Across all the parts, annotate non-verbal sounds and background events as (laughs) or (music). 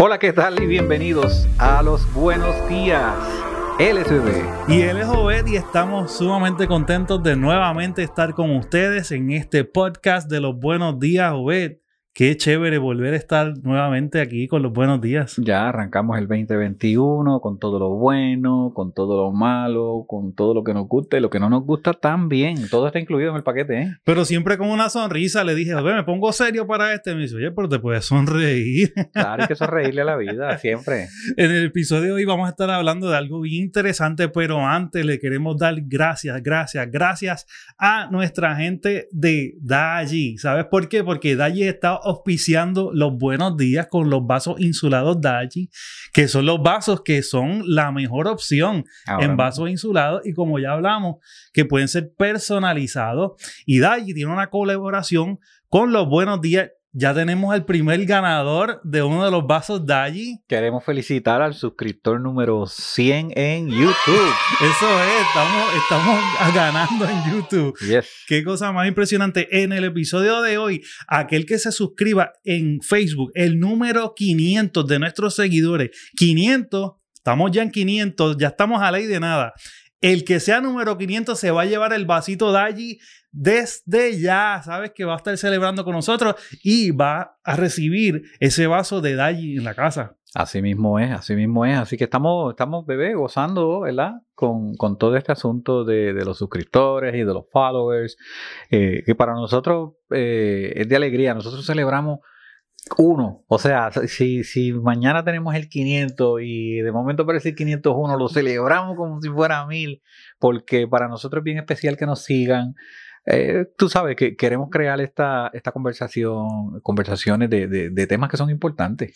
Hola, ¿qué tal? Y bienvenidos a los buenos días. LSD. Y él es Obed y estamos sumamente contentos de nuevamente estar con ustedes en este podcast de los buenos días, Obed. Qué chévere volver a estar nuevamente aquí con los buenos días. Ya arrancamos el 2021 con todo lo bueno, con todo lo malo, con todo lo que nos gusta y lo que no nos gusta también. Todo está incluido en el paquete, ¿eh? Pero siempre con una sonrisa le dije, Obed, me pongo serio para este. Me dice, oye, pero te puedes sonreír. (laughs) Claro, hay que sonreírle a la vida, siempre. En el episodio de hoy vamos a estar hablando de algo bien interesante, pero antes le queremos dar gracias, gracias, gracias a nuestra gente de Daji. ¿Sabes por qué? Porque Daji está auspiciando los buenos días con los vasos insulados Daji, que son los vasos que son la mejor opción Ahora en vasos insulados y como ya hablamos, que pueden ser personalizados. Y Daji tiene una colaboración con los buenos días. Ya tenemos el primer ganador de uno de los vasos Daji. Queremos felicitar al suscriptor número 100 en YouTube. Eso es, estamos, estamos ganando en YouTube. Yes. Qué cosa más impresionante. En el episodio de hoy, aquel que se suscriba en Facebook, el número 500 de nuestros seguidores, 500, estamos ya en 500, ya estamos a ley de nada. El que sea número 500 se va a llevar el vasito Daji desde ya. Sabes que va a estar celebrando con nosotros y va a recibir ese vaso de Daji en la casa. Así mismo es, así mismo es. Así que estamos, estamos bebé, gozando, ¿verdad? Con, con todo este asunto de, de los suscriptores y de los followers, eh, que para nosotros eh, es de alegría. Nosotros celebramos uno. O sea, si, si mañana tenemos el 500 y de momento aparece el 501, lo celebramos como si fuera mil, porque para nosotros es bien especial que nos sigan. Eh, tú sabes que queremos crear esta, esta conversación, conversaciones de, de- de temas que son importantes.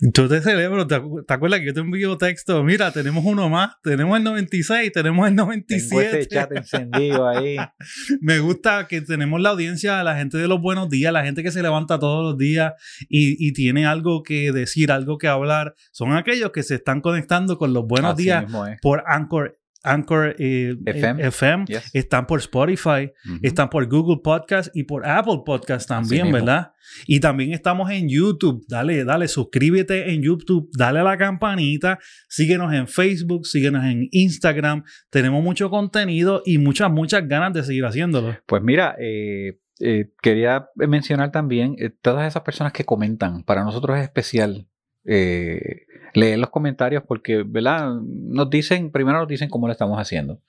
Yo te celebro, ¿te, acu- te acuerdas que yo te envío texto? Mira, tenemos uno más, tenemos el 96, tenemos el Tengo ese 97. chat encendido ahí. (laughs) Me gusta que tenemos la audiencia, la gente de los buenos días, la gente que se levanta todos los días y, y tiene algo que decir, algo que hablar. Son aquellos que se están conectando con los buenos Así días mismo es. por Anchor, Anchor eh, FM. eh, FM. Yes. Están por Spotify, están por Google Podcast y por Apple Podcast también. ¿verdad? Y también estamos en YouTube. Dale, dale, suscríbete en YouTube, dale a la campanita, síguenos en Facebook, síguenos en Instagram. Tenemos mucho contenido y muchas, muchas ganas de seguir haciéndolo. Pues mira, eh, eh, quería mencionar también eh, todas esas personas que comentan. Para nosotros es especial eh, leer los comentarios porque, ¿verdad? Nos dicen, primero nos dicen cómo lo estamos haciendo,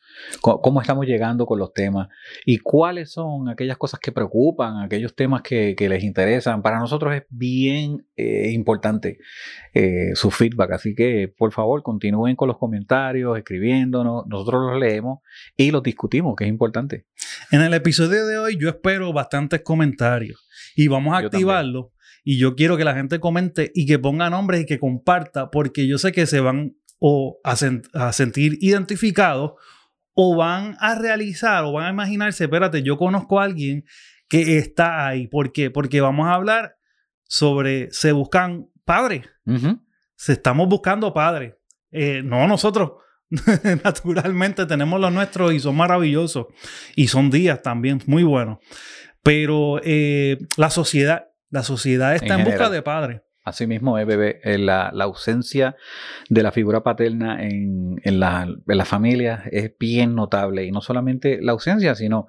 cómo estamos llegando con los temas y cuáles son aquellas cosas que preocupan, aquellos temas que, que les interesan. Para nosotros es bien eh, importante eh, su feedback, así que por favor continúen con los comentarios, escribiéndonos, nosotros los leemos y los discutimos, que es importante. En el episodio de hoy yo espero bastantes comentarios y vamos a Yo activarlo. Y yo quiero que la gente comente y que ponga nombres y que comparta, porque yo sé que se van o a, a sentir identificados o van a realizar o van a imaginarse, espérate, yo conozco a alguien que está ahí. ¿Por qué? Porque vamos a hablar sobre, se buscan padres, Ujú. se estamos buscando padres. Eh, no nosotros. (laughs) Naturalmente tenemos los nuestros y son maravillosos. Y son días también muy buenos. Pero eh, la sociedad, la sociedad está En en, busca de padres. Así mismo es, bebé. Eh, La, la ausencia de la figura paterna en, en la, en las familias es bien notable. Y no solamente la ausencia, sino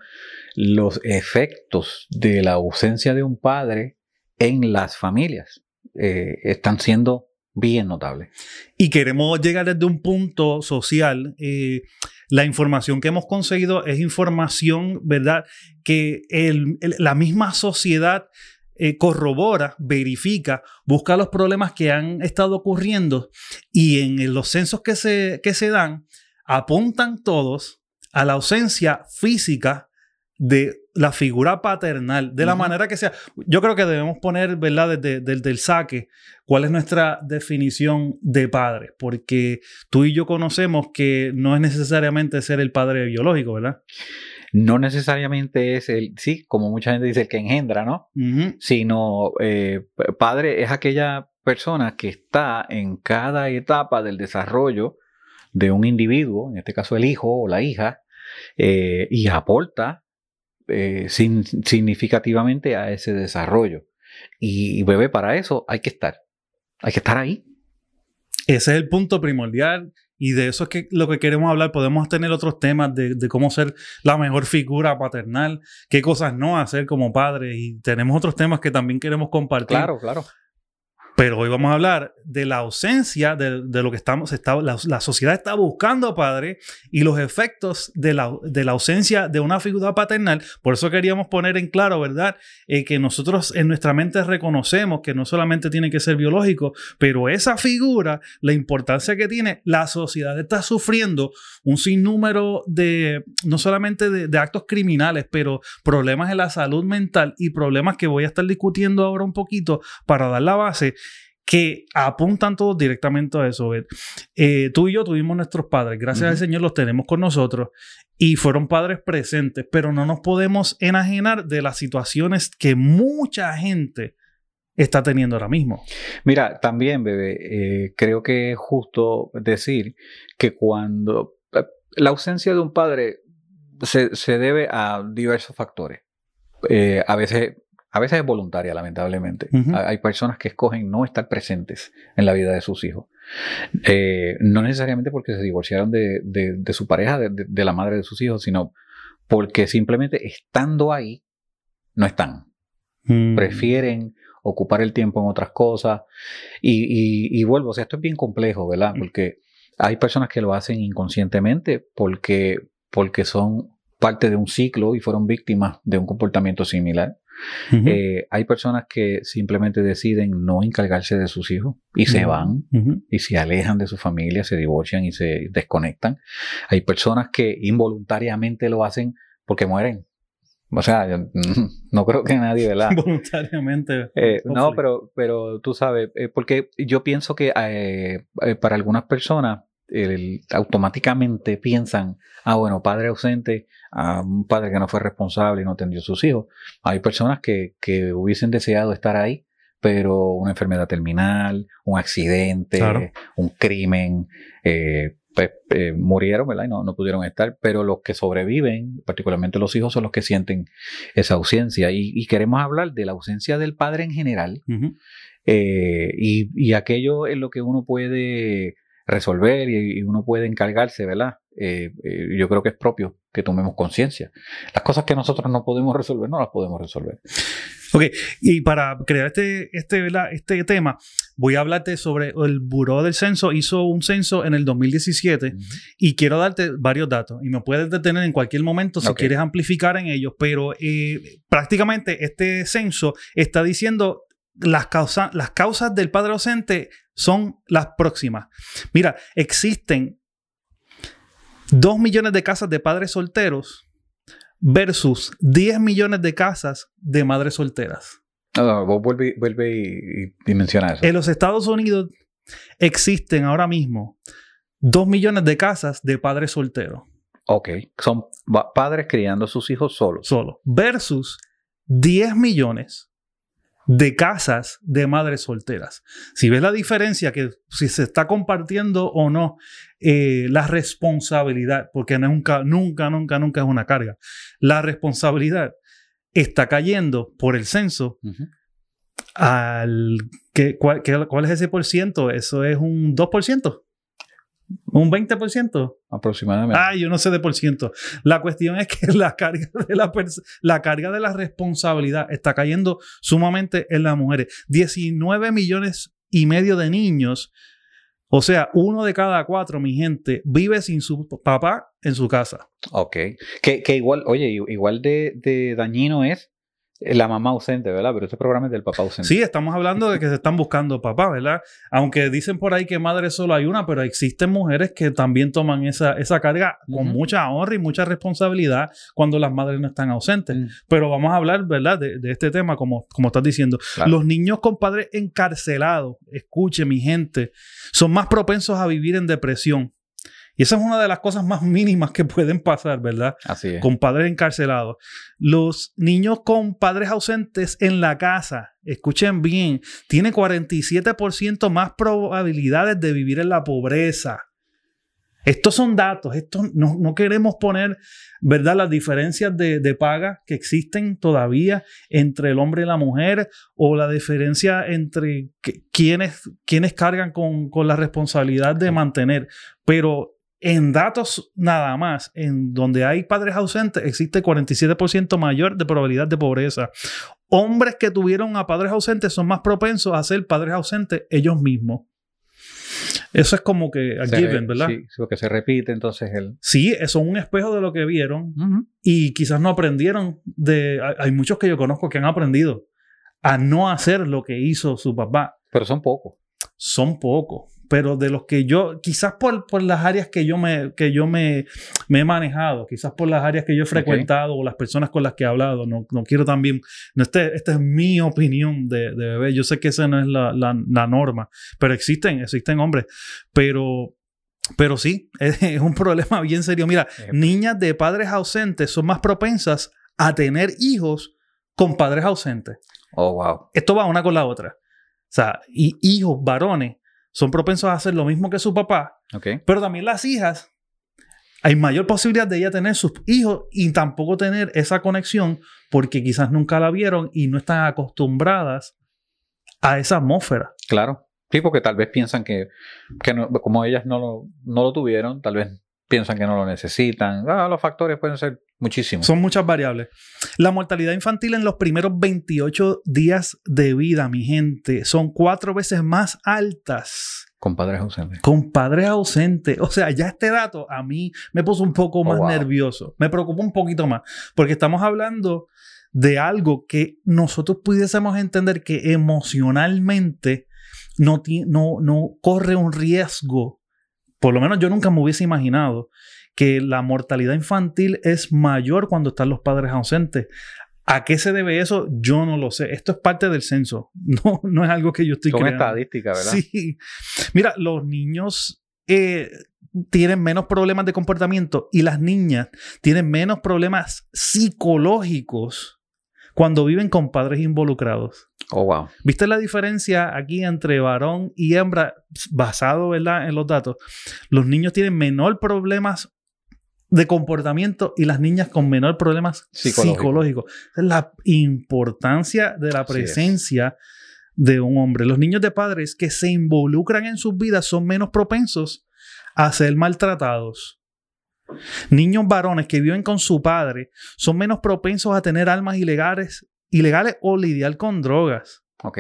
los efectos de la ausencia de un padre en las familias eh, están siendo bien notables. Y queremos llegar desde un punto social. eh, la información que hemos conseguido es información, ¿verdad? Que el- el- la misma sociedad eh, corrobora, verifica, busca los problemas que han estado ocurriendo y en los censos que se, que se dan apuntan todos a la ausencia física de la figura paternal, de la manera que sea. Yo creo que debemos poner, ¿verdad?, desde, desde el saque, cuál es nuestra definición de padre, porque tú y yo conocemos que no es necesariamente ser el padre biológico, ¿verdad? No necesariamente es el, sí, como mucha gente dice, el que engendra, ¿no? Sino eh, padre es aquella persona que está en cada etapa del desarrollo de un individuo, en este caso el hijo o la hija, eh, y aporta eh, sin- significativamente a ese desarrollo. Y, bebé, para eso hay que estar. Hay que estar ahí. Ese es el punto primordial. Y de eso es que lo que queremos hablar. Podemos tener otros temas de, cómo ser la mejor figura paternal, qué cosas no hacer como padre. Y tenemos otros temas que también queremos compartir. Claro, claro. Pero hoy vamos a hablar de la ausencia de, lo que estamos, la, sociedad está buscando padre y los efectos de la, ausencia de una figura paternal. Por eso queríamos poner en claro, ¿verdad? Eh, que nosotros en nuestra mente reconocemos que no solamente tiene que ser biológico, pero esa figura, la importancia que tiene, la sociedad está sufriendo un sinnúmero de, no solamente de actos criminales, pero problemas en la salud mental y problemas que voy a estar discutiendo ahora un poquito para dar la base que apuntan todos directamente a eso. Eh, tú y yo tuvimos nuestros padres, gracias uh -huh. al Señor los tenemos con nosotros y fueron padres presentes, pero no nos podemos enajenar de las situaciones que mucha gente está teniendo ahora mismo. Mira, también, bebé, eh, creo que es justo decir que cuando eh, la ausencia de un padre se, se debe a diversos factores. Eh, a veces a veces es voluntaria, lamentablemente. Uh -huh. Hay personas que escogen no estar presentes en la vida de sus hijos. Eh, no necesariamente porque se divorciaron de, de, de su pareja, de, de, la madre de sus hijos, sino porque simplemente estando ahí, no están. Mm. Prefieren ocupar el tiempo en otras cosas. Y, y, y, vuelvo, o sea, esto es bien complejo, ¿verdad? Porque hay personas que lo hacen inconscientemente porque, porque son parte de un ciclo y fueron víctimas de un comportamiento similar. Uh -huh. eh, hay personas que simplemente deciden no encargarse de sus hijos y uh -huh. se van uh -huh. y se alejan de su familia, se divorcian y se desconectan. Hay personas que involuntariamente lo hacen porque mueren. O sea, yo, no creo que nadie, ¿verdad? Voluntariamente. Eh, no, pero, pero tú sabes, eh, porque yo pienso que para algunas personas el, automáticamente piensan, ah, bueno, padre ausente, a un padre que no fue responsable y no atendió a sus hijos. Hay personas que, que hubiesen deseado estar ahí, pero una enfermedad terminal, un accidente, claro. un crimen, eh, pues, eh, murieron, ¿verdad? Y no, no, pudieron estar, pero los que sobreviven, particularmente los hijos, son los que sienten esa ausencia. Y, y queremos hablar de la ausencia del padre en general uh -huh. eh, y, y, aquello en lo que uno puede resolver y, y uno puede encargarse, ¿verdad? Eh, eh, yo creo que es propio que tomemos conciencia. Las cosas que nosotros no podemos resolver, no las podemos resolver. Ok, y para crear este, este, este tema, voy a hablarte sobre el Buró del Censo. Hizo un censo en el 2017 uh -huh. y quiero darte varios datos. Y me puedes detener en cualquier momento si okay. quieres amplificar en ellos, pero eh, prácticamente este censo está diciendo las, causa, las causas del padre ausente son las próximas. Mira, existen 2 millones de casas de padres solteros versus 10 millones de casas de madres solteras. No, no, vos vuelve, vuelve y, y, menciona eso. En los Estados Unidos existen ahora mismo 2 millones de casas de padres solteros. Ok, son padres criando a sus hijos solos. Solo. Versus 10 millones de casas de madres solteras. Si ves la diferencia, que si se está compartiendo o no eh, la responsabilidad, porque nunca, nunca, nunca, nunca es una carga, la responsabilidad está cayendo por el censo uh -huh. al... Que, cuál, ¿Cuál es ese por ciento? Eso es un 2%. ¿Un 20%? Aproximadamente. Ah, yo no sé de por ciento. La cuestión es que (laughs) la carga de la, la carga de la responsabilidad está cayendo sumamente en las mujeres. 19 millones y medio de niños, o sea, uno de cada cuatro, mi gente, vive sin su papá en su casa. Ok. Que, que igual, oye, igual de, de dañino es la mamá ausente, ¿verdad? Pero este programa es del papá ausente. Sí, estamos hablando de que se están buscando papá, ¿verdad? Aunque dicen por ahí que madre solo hay una, pero existen mujeres que también toman esa, esa carga uh -huh. con mucha honra y mucha responsabilidad cuando las madres no están ausentes. Uh -huh. Pero vamos a hablar, ¿verdad? De, de este tema, como, como estás diciendo. Claro. Los niños con padres encarcelados, escuche mi gente, son más propensos a vivir en depresión y esa es una de las cosas más mínimas que pueden pasar, ¿verdad? Así es. Con padres encarcelados. Los niños con padres ausentes en la casa, escuchen bien, tiene 47% más probabilidades de vivir en la pobreza. Estos son datos, esto no, no, queremos poner, ¿verdad?, las diferencias de, de, paga que existen todavía entre el hombre y la mujer o la diferencia entre quienes, quienes cargan con, con la responsabilidad de mantener. Pero en datos nada más, en donde hay padres ausentes, existe 47% mayor de probabilidad de pobreza. Hombres que tuvieron a padres ausentes son más propensos a ser padres ausentes ellos mismos. Eso es como que a given, ¿verdad? Sí, porque se repite entonces el... Sí, eso es un espejo de lo que vieron y quizás no aprendieron de... Hay muchos que yo conozco que han aprendido a no hacer lo que hizo su papá. Pero son pocos. Son pocos pero de los que yo, quizás por, por las áreas que yo, me, que yo me, me, he manejado, quizás por las áreas que yo he frecuentado o las personas con las que he hablado, no, no quiero también, no, este, esta es mi opinión de, de, bebé, yo sé que esa no es la, la, la norma, pero existen, existen hombres, pero pero sí, (laughs) es, es, un problema bien serio. Mira, niñas de padres ausentes son más propensas a tener hijos con padres ausentes. Oh, wow. Esto va una con la otra. O sea, y hijos varones son propensos a hacer lo mismo que su papá. Pero también las hijas, hay mayor posibilidad de ella tener sus hijos y tampoco tener esa conexión porque quizás nunca la vieron y no están acostumbradas a esa atmósfera. Claro. Sí, porque tal vez piensan que, como ellas no lo, no lo tuvieron, tal vez piensan que no lo necesitan. Ah, los factores pueden ser muchísimos. Son muchas variables. La mortalidad infantil en los primeros 28 días de vida, mi gente, son cuatro veces más altas. Con padres ausentes. Con padres ausentes. O sea, ya este dato a mí me puso un poco oh, más nervioso. Me preocupa un poquito más. Porque estamos hablando de algo que nosotros pudiésemos entender que emocionalmente no, no, no corre un riesgo por lo menos yo nunca me hubiese imaginado que la mortalidad infantil es mayor cuando están los padres ausentes. ¿A qué se debe eso? Yo no lo sé. Esto es parte del censo. (laughs) No, no es algo que yo estoy Son estadísticas, ¿verdad? Sí. Mira, los niños eh, tienen menos problemas de comportamiento y las niñas tienen menos problemas psicológicos cuando viven con padres involucrados. Oh, wow. ¿Viste la diferencia aquí entre varón y hembra basado ¿verdad? en los datos? Los niños tienen menor problemas de comportamiento y las niñas con menor problemas psicológicos. Es la importancia de la presencia de un hombre. Los niños de padres que se involucran en sus vidas son menos propensos a ser maltratados. Niños varones que viven con su padre son menos propensos a tener almas ilegales, ilegales o lidiar con drogas. Ok.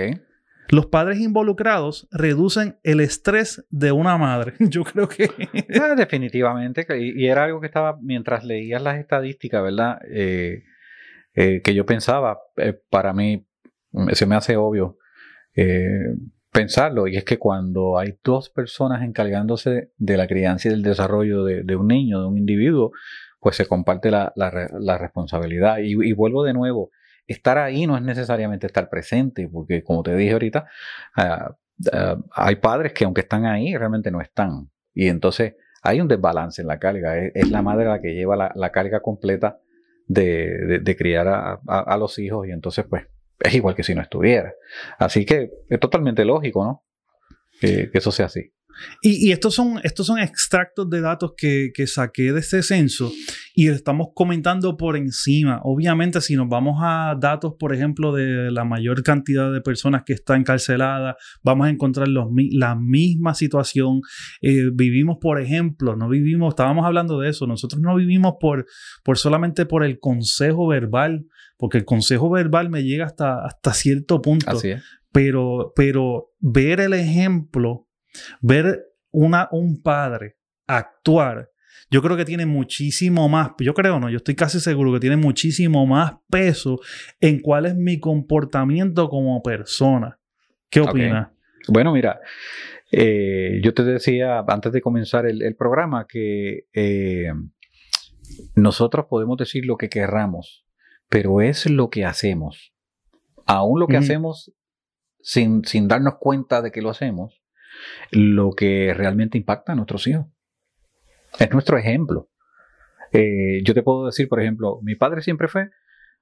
Los padres involucrados reducen el estrés de una madre. (laughs) Yo creo que... Ah, definitivamente. Y, era algo que estaba, mientras leías las estadísticas, ¿verdad? Eh, eh, que yo pensaba, eh, para mí, se me hace obvio pensarlo, y es que cuando hay dos personas encargándose de la crianza y del desarrollo de, un niño, de un individuo, pues se comparte la, responsabilidad. Y, vuelvo de nuevo, estar ahí no es necesariamente estar presente, porque como te dije ahorita, ah, ah, hay padres que aunque están ahí, realmente no están. Y entonces hay un desbalance en la carga. Es, la madre la que lleva la, carga completa de, criar a los hijos y entonces pues es igual que si no estuviera. Así que es totalmente lógico, ¿no? que eso sea así. Y, estos, son, estos son extractos de datos que, que, saqué de este censo y estamos comentando por encima. Obviamente, si nos vamos a datos, por ejemplo, de la mayor cantidad de personas que están encarceladas, vamos a encontrar los, la misma situación. Eh, vivimos, por ejemplo, no vivimos, estábamos hablando de eso, nosotros no vivimos por, por solamente por el consejo verbal, porque el consejo verbal me llega hasta, hasta cierto punto. Así es. Pero, pero ver el ejemplo Ver una, un padre actuar, yo creo que tiene muchísimo más, yo creo no, yo estoy casi seguro que tiene muchísimo más peso en cuál es mi comportamiento como persona. ¿Qué opinas? Bueno, mira, eh, yo te decía antes de comenzar el, programa que eh, nosotros podemos decir lo que querramos, pero es lo que hacemos. Aún lo que hacemos sin, sin darnos cuenta de que lo hacemos, lo que realmente impacta a nuestros hijos. Es nuestro ejemplo. Eh, yo te puedo decir, por ejemplo, mi padre siempre fue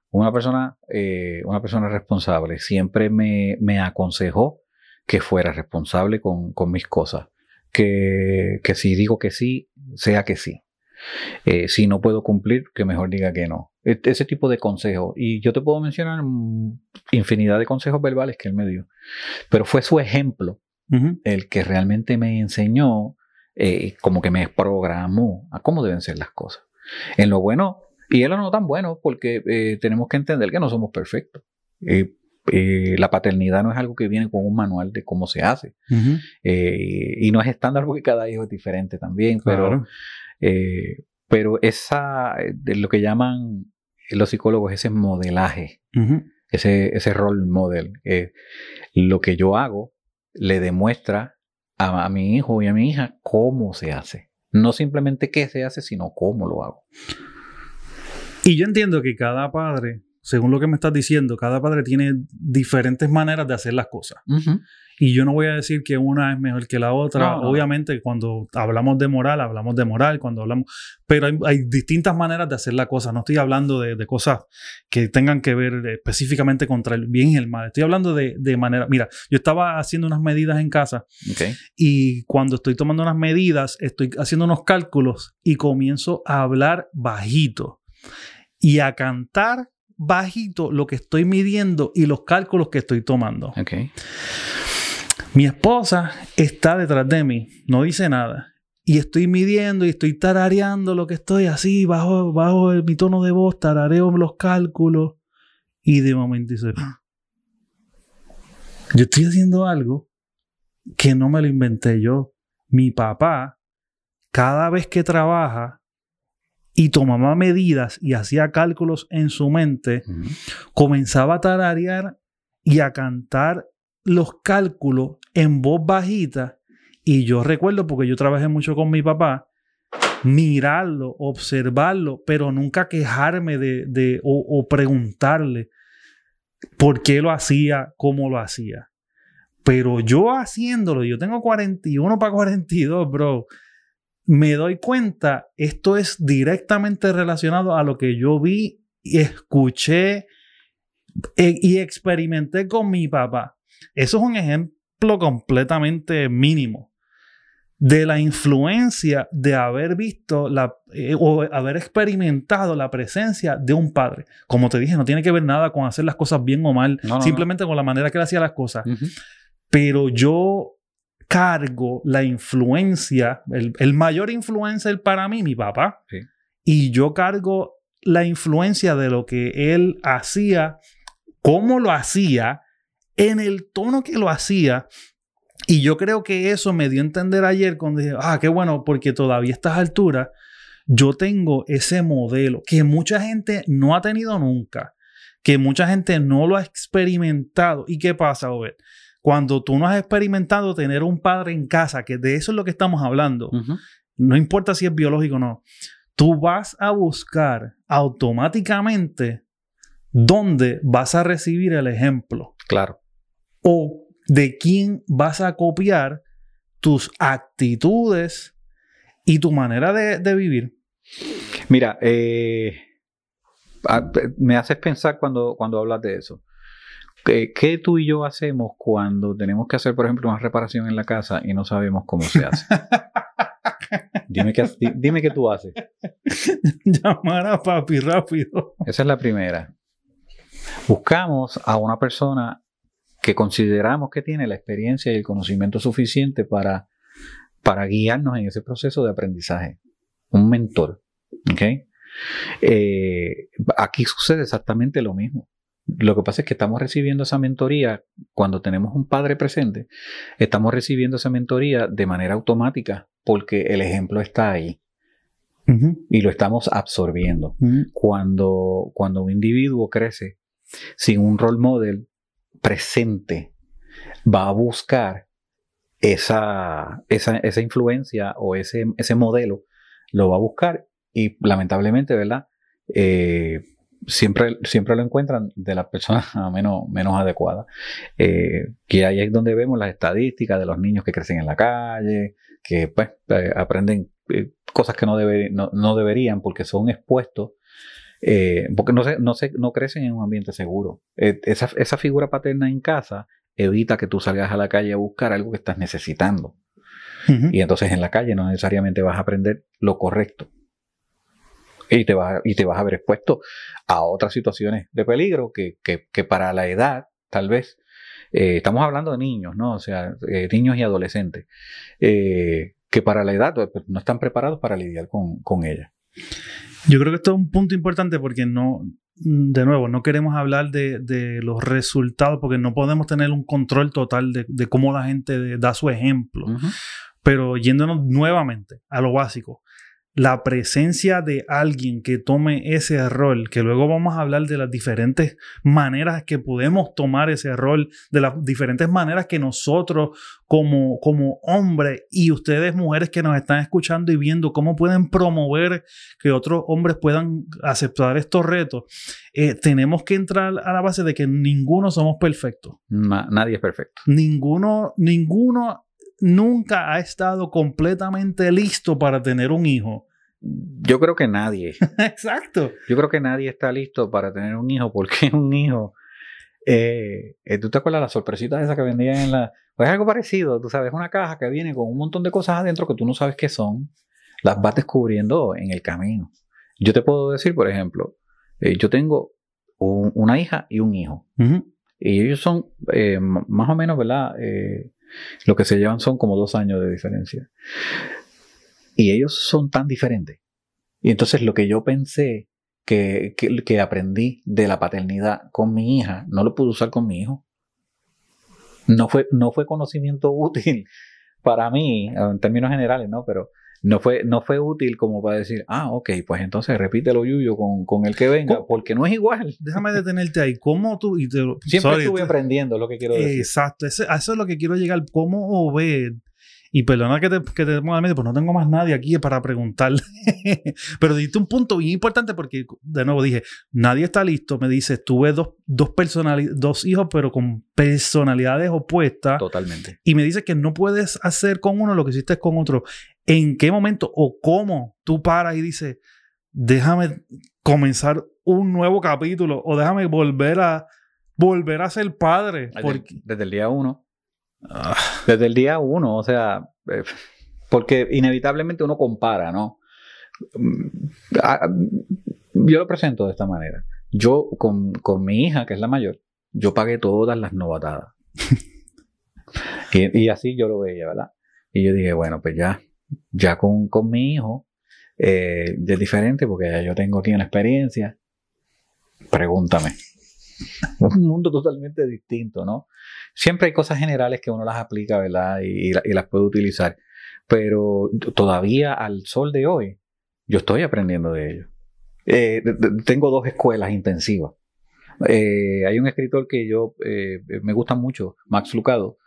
una persona, eh, una persona responsable. Siempre me, aconsejó que fuera responsable con, mis cosas. que, que si digo que sí, sea que sí. Eh, si no puedo cumplir, que mejor diga que no. E, ese tipo de consejos. Y yo te puedo mencionar infinidad de consejos verbales que él me dio. Pero fue su ejemplo el que realmente me enseñó, eh, como que me programó a cómo deben ser las cosas. En lo bueno y en lo no tan bueno, porque eh, tenemos que entender que no somos perfectos. la paternidad no es algo que viene con un manual de cómo se hace. y no es estándar porque cada hijo es diferente también, pero eh, pero esa, de lo que llaman los psicólogos, ese modelaje, ese, ese role model, eh, lo que yo hago le demuestra a, mi hijo y a mi hija cómo se hace. No simplemente qué se hace, sino cómo lo hago. Y yo entiendo que cada padre, según lo que me estás diciendo, cada padre tiene diferentes maneras de hacer las cosas. Y yo no voy a decir que una es mejor que la otra. Obviamente, cuando hablamos de moral, hablamos de moral, cuando hablamos. Pero hay, distintas maneras de hacer la cosa. No estoy hablando de, cosas que tengan que ver específicamente contra el bien y el mal. Estoy hablando de, manera. Mira, yo estaba haciendo unas medidas en casa. Y cuando estoy tomando unas medidas, estoy haciendo unos cálculos y comienzo a hablar bajito y a cantar bajito lo que estoy midiendo y los cálculos que estoy tomando. Okay. Mi esposa está detrás de mí, no dice nada. Y estoy midiendo y estoy tarareando lo que estoy así, bajo, bajo mi tono de voz, tarareo los cálculos. Y de momento dice, ah, yo estoy haciendo algo que no me lo inventé yo. Mi papá, cada vez que trabaja y tomaba medidas y hacía cálculos en su mente, comenzaba a tararear y a cantar los cálculos en voz bajita. Y yo recuerdo, porque yo trabajé mucho con mi papá, mirarlo, observarlo, pero nunca quejarme de, o, preguntarle por qué lo hacía, cómo lo hacía. Pero yo haciéndolo, yo tengo 41 para 42, bro. Me doy cuenta, esto es directamente relacionado a lo que yo vi y escuché eh, y experimenté con mi papá. Eso es un ejemplo completamente mínimo de la influencia de haber visto la, eh, o haber experimentado la presencia de un padre. Como te dije, no tiene que ver nada con hacer las cosas bien o mal, simplemente con la manera que él hacía las cosas. Pero yo cargo la influencia, el, mayor influencer para mí, mi papá, y yo cargo la influencia de lo que él hacía, cómo lo hacía en el tono que lo hacía. Y yo creo que eso me dio a entender ayer cuando dije, ah, qué bueno, porque todavía a estas alturas yo tengo ese modelo que mucha gente no ha tenido nunca, que mucha gente no lo ha experimentado. ¿Y qué pasa, Obed? Cuando tú no has experimentado tener un padre en casa, que de eso es lo que estamos hablando, no importa si es biológico o no, tú vas a buscar automáticamente dónde vas a recibir el ejemplo. Claro o de quién vas a copiar tus actitudes y tu manera de, vivir. Mira, eh, me haces pensar cuando, cuando hablas de eso. ¿Qué, tú y yo hacemos cuando tenemos que hacer, por ejemplo, una reparación en la casa y no sabemos cómo se hace? (laughs) dime, qué, dime qué tú haces. (laughs) Llamar a papi rápido. Esa es la primera. Buscamos a una persona que consideramos que tiene la experiencia y el conocimiento suficiente para, para guiarnos en ese proceso de aprendizaje. Un mentor. ¿okay? Eh, aquí sucede exactamente lo mismo. Lo que pasa es que estamos recibiendo esa mentoría cuando tenemos un padre presente, estamos recibiendo esa mentoría de manera automática porque el ejemplo está ahí. Y lo estamos absorbiendo. cuando, cuando un individuo crece sin un role model, presente va a buscar esa, esa, influencia o ese, ese, modelo, lo va a buscar y lamentablemente, ¿verdad? Eh, siempre, siempre lo encuentran de la persona (laughs) menos, menos adecuada. Eh, que ahí es donde vemos las estadísticas de los niños que crecen en la calle, que pues, eh, aprenden cosas que no, no, deberían porque son expuestos eh, porque no, se, no, se, no crecen en un ambiente seguro. Eh, esa, esa, figura paterna en casa evita que tú salgas a la calle a buscar algo que estás necesitando. Y entonces en la calle no necesariamente vas a aprender lo correcto. Y te vas, y te vas a ver expuesto a otras situaciones de peligro que, que, para la edad, tal vez, eh, estamos hablando de niños, ¿no? O sea, eh, niños y adolescentes, eh, que para la edad pues, no están preparados para lidiar con, con ella. Yo creo que esto es un punto importante porque no, de nuevo, no queremos hablar de, de los resultados porque no podemos tener un control total de, de cómo la gente da su ejemplo. Pero yéndonos nuevamente a lo básico, la presencia de alguien que tome ese rol, que luego vamos a hablar de las diferentes maneras que podemos tomar ese rol, de las diferentes maneras que nosotros como, como hombres y ustedes mujeres que nos están escuchando y viendo cómo pueden promover que otros hombres puedan aceptar estos retos, eh, tenemos que entrar a la base de que ninguno somos perfectos. nadie es perfecto. Ninguno, ninguno nunca ha estado completamente listo para tener un hijo. Yo creo que nadie. (laughs) Exacto. Yo creo que nadie está listo para tener un hijo porque (laughs) un hijo... Eh, eh, ¿Tú te acuerdas las sorpresitas esas que vendían en la... Pues algo parecido, tú sabes, una caja que viene con un montón de cosas adentro que tú no sabes qué son, las vas descubriendo en el camino. Yo te puedo decir, por ejemplo, eh, yo tengo una hija y un hijo. Y ellos son más o menos, ¿verdad? Lo que se llevan son como dos años de diferencia. Y ellos son tan diferentes. Y entonces lo que yo pensé que, que, aprendí de la paternidad con mi hija, no lo pude usar con mi hijo. No fue, no fue conocimiento (laughs) útil para mí, en términos generales, ¿no? Pero no fue, no fue útil como para decir, ah, ok, pues entonces repítelo, Yuyo, con, con el que venga, porque no es igual. Déjame detenerte ahí. ¿Cómo tú...? Y Siempre estuve aprendiendo lo que quiero decir. Exacto, eso es lo que quiero llegar. ¿Cómo Obed y perdona que te, que te ponga al medio, pues no tengo más nadie aquí para preguntarle. (laughs) Pero diste un punto bien importante porque, de nuevo, dije, nadie está listo. Me dice, tuve dos, dos, dos hijos, pero con personalidades opuestas. Totalmente. Y me dice que no puedes hacer con uno lo que hiciste con otro. ¿En qué momento o cómo tú paras y dices, déjame comenzar un nuevo capítulo o déjame volver a volver a ser padre? desde el día uno. Desde el día uno, o sea, eh, porque inevitablemente uno compara, ¿no? Mm, ah, yo lo presento de esta manera. Yo con, mi hija, que es la mayor, yo pagué todas las novatadas. (laughs) y, así yo lo veía, ¿verdad? Y yo dije, bueno, pues ya, ya con, mi hijo, eh, es diferente porque ya yo tengo aquí una experiencia. Pregúntame. (laughs) un mundo totalmente distinto, ¿no? Siempre hay cosas generales que uno las aplica, ¿verdad? Y, las puede utilizar. Pero todavía al sol de hoy, yo estoy aprendiendo de ello. Eh, tengo dos escuelas intensivas. Eh, hay un escritor que yo eh, me gusta mucho, Max Lucado,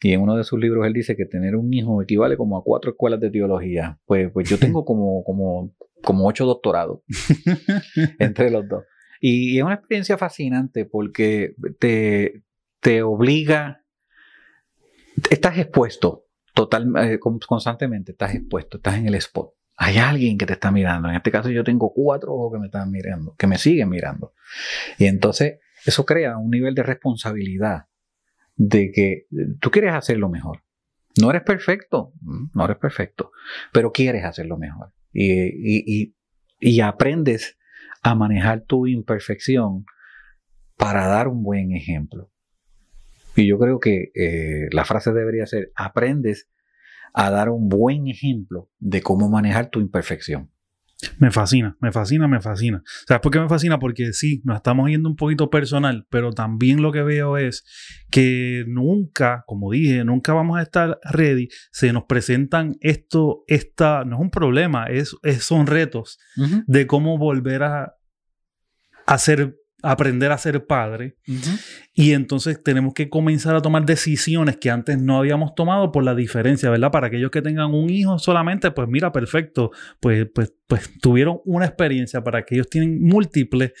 y en uno de sus libros él dice que tener un hijo equivale como a cuatro escuelas de teología. Pues, pues yo tengo como, como, como ocho doctorados (laughs) entre los dos. Y es una experiencia fascinante porque te, te obliga, estás expuesto total, eh, constantemente, estás expuesto, estás en el spot. Hay alguien que te está mirando. En este caso yo tengo cuatro ojos que me están mirando, que me siguen mirando. Y entonces eso crea un nivel de responsabilidad de que tú quieres hacerlo mejor. No eres perfecto, mm, no eres perfecto, pero quieres hacerlo mejor. Y, y, y, y aprendes a manejar tu imperfección para dar un buen ejemplo. Y yo creo que eh, la frase debería ser, aprendes a dar un buen ejemplo de cómo manejar tu imperfección. Me fascina, me fascina, me fascina. ¿Sabes por qué me fascina? Porque sí, nos estamos yendo un poquito personal, pero también lo que veo es que nunca, como dije, nunca vamos a estar ready. Se nos presentan esto, esta, no es un problema, es, son retos de cómo volver a, a ser aprender a ser padre. Y entonces tenemos que comenzar a tomar decisiones que antes no habíamos tomado por la diferencia, ¿verdad? Para aquellos que tengan un hijo solamente, pues mira, perfecto, pues, pues, pues tuvieron una experiencia. Para aquellos que tienen múltiples,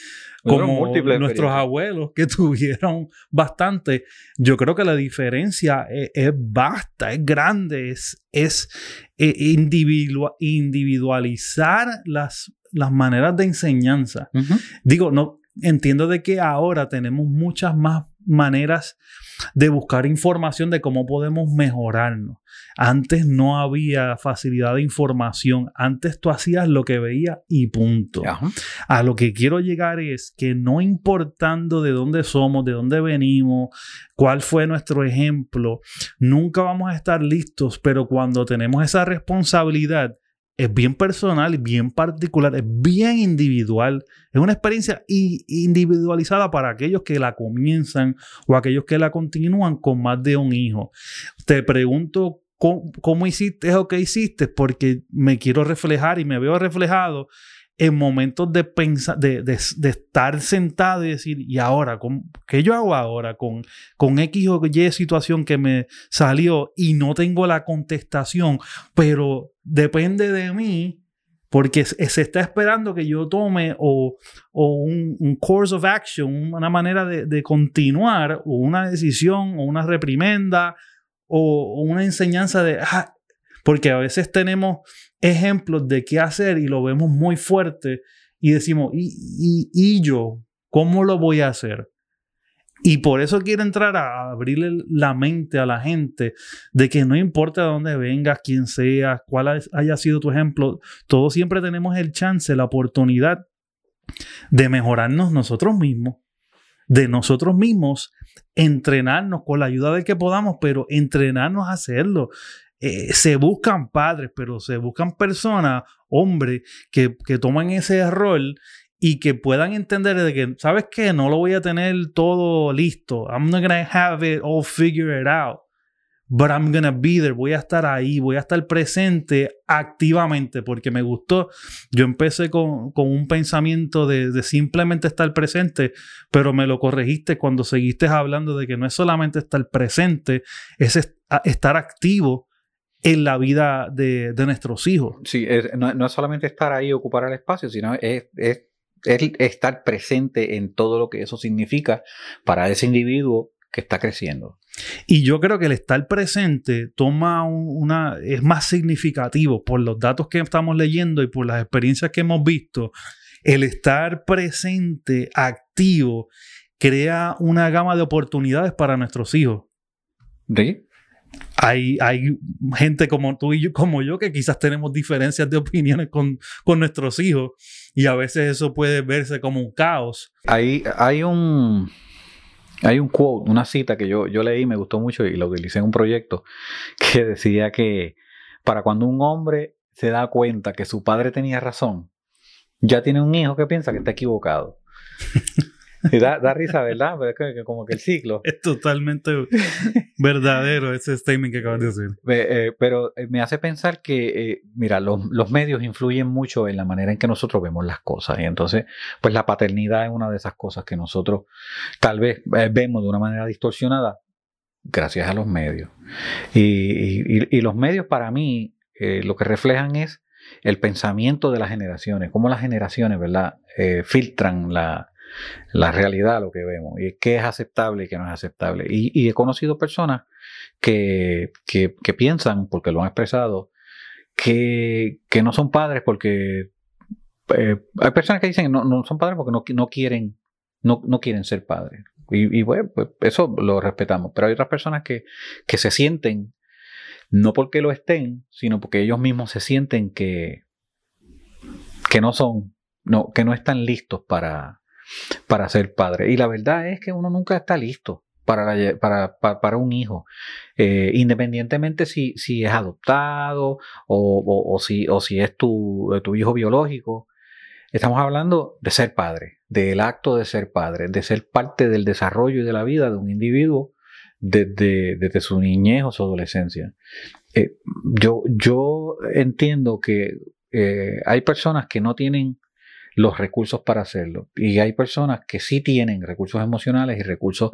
como nuestros abuelos que (laughs) tuvieron bastante, yo creo que la diferencia es, es vasta, es grande, es, es eh, individualizar las las maneras de enseñanza. Digo, no, entiendo de que ahora tenemos muchas más maneras de buscar información de cómo podemos mejorarnos. Antes no había facilidad de información. Antes tú hacías lo que veías y punto. A lo que quiero llegar es que no importando de dónde somos, de dónde venimos, cuál fue nuestro ejemplo, nunca vamos a estar listos, pero cuando tenemos esa responsabilidad, es bien personal, bien particular, es bien individual. Es una experiencia individualizada para aquellos que la comienzan o aquellos que la continúan con más de un hijo. Te pregunto cómo, hiciste o qué hiciste porque me quiero reflejar y me veo reflejado en momentos de, pensar, de, estar sentado y decir, ¿y ahora? ¿Qué yo hago ahora con, con X o Y situación que me salió y no tengo la contestación, pero depende de mí porque se está esperando que yo tome o, un, course of action, una manera de, continuar, o una decisión, o una reprimenda, o, una enseñanza de, ah, porque a veces tenemos ejemplos de qué hacer y lo vemos muy fuerte y decimos, ¿y, yo cómo lo voy a hacer? Y por eso quiero entrar a abrirle la mente a la gente de que no importa de dónde vengas, quién seas, cuál haya sido tu ejemplo, todos siempre tenemos el chance, la oportunidad de mejorarnos nosotros mismos, de nosotros mismos, entrenarnos con la ayuda del que podamos, pero entrenarnos a hacerlo. Eh, se buscan padres, pero se buscan personas, hombres, que, que toman ese rol y que puedan entender de que, ¿sabes qué? No lo voy a tener todo listo. I'm not gonna have it all figured out. But I'm gonna be there. Voy a estar ahí. Voy a estar presente activamente porque me gustó. Yo empecé con, con un pensamiento de, de, simplemente estar presente, pero me lo corregiste cuando seguiste hablando de que no es solamente estar presente, es estar activo en la vida de, nuestros hijos. Sí, no, es solamente estar ahí y ocupar el espacio, sino es, estar presente en todo lo que eso significa para ese individuo que está creciendo. Y yo creo que el estar presente toma una, es más significativo por los datos que estamos leyendo y por las experiencias que hemos visto. El estar presente, activo, crea una gama de oportunidades para nuestros hijos. ¿Sí? Hay, hay gente como tú y yo, como yo, que quizás tenemos diferencias de opiniones con, con nuestros hijos y a veces eso puede verse como un caos. Hay, hay un... Hay un quote, una cita que yo, yo leí, me gustó mucho y la utilicé en un proyecto, (laughs) que decía que para cuando un hombre se da cuenta que su padre tenía razón, ya tiene un hijo que piensa que está equivocado. (laughs) (laughs) da, da, risa, ¿verdad? Pero es que, como que el ciclo. Es totalmente verdadero ese statement que acabas de decir. Eh, pero eh, me hace pensar que, eh, mira, los, los, medios influyen mucho en la manera en que nosotros vemos las cosas. Y entonces, pues la paternidad es una de esas cosas que nosotros tal vez vemos de una manera distorsionada gracias a los medios. Y, y, y los medios para mí lo que reflejan es el pensamiento de las generaciones, cómo las generaciones, ¿verdad? filtran la, la realidad, lo que vemos, y qué es aceptable y qué no es aceptable. Y, he conocido personas que, que, piensan, porque lo han expresado, que, que no son padres porque... Eh, hay personas que dicen no, no son padres porque no, no quieren, no, no, quieren ser padres. Y, bueno, pues eso lo respetamos. Pero hay otras personas que, que se sienten, no porque lo estén, sino porque ellos mismos se sienten que, que no son, no, que no están listos para, para ser padre. Y la verdad es que uno nunca está listo para, para, para, un hijo, eh, independientemente si, si es adoptado o, o, si, o si es tu, tu hijo biológico. Estamos hablando de ser padre, del acto de ser padre, de ser parte del desarrollo y de la vida de un individuo desde, desde su niñez o su adolescencia. Eh, yo, yo entiendo que eh, hay personas que no tienen los recursos para hacerlo. Y hay personas que sí tienen recursos emocionales y recursos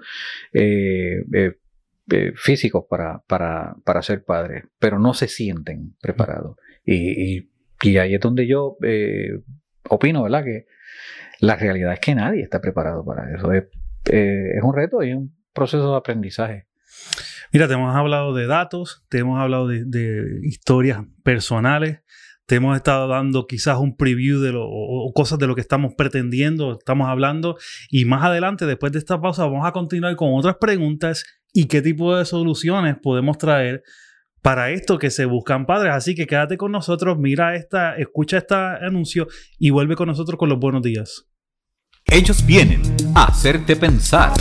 eh, eh, eh, físicos para, para, para, ser padres, pero no se sienten preparados. Y, y, ahí es donde yo opino, ¿verdad? Que la realidad es que nadie está preparado para eso. Es, un reto y un proceso de aprendizaje. Mira, te hemos hablado de datos, te hemos hablado de historias personales, te hemos estado dando quizás un preview de lo, o, cosas de lo que estamos pretendiendo, estamos hablando. Y más adelante, después de esta pausa, vamos a continuar con otras preguntas y qué tipo de soluciones podemos traer para esto que se buscan padres. Así que quédate con nosotros, mira esta, escucha este anuncio y vuelve con nosotros con los buenos días. Ellos vienen a hacerte pensar.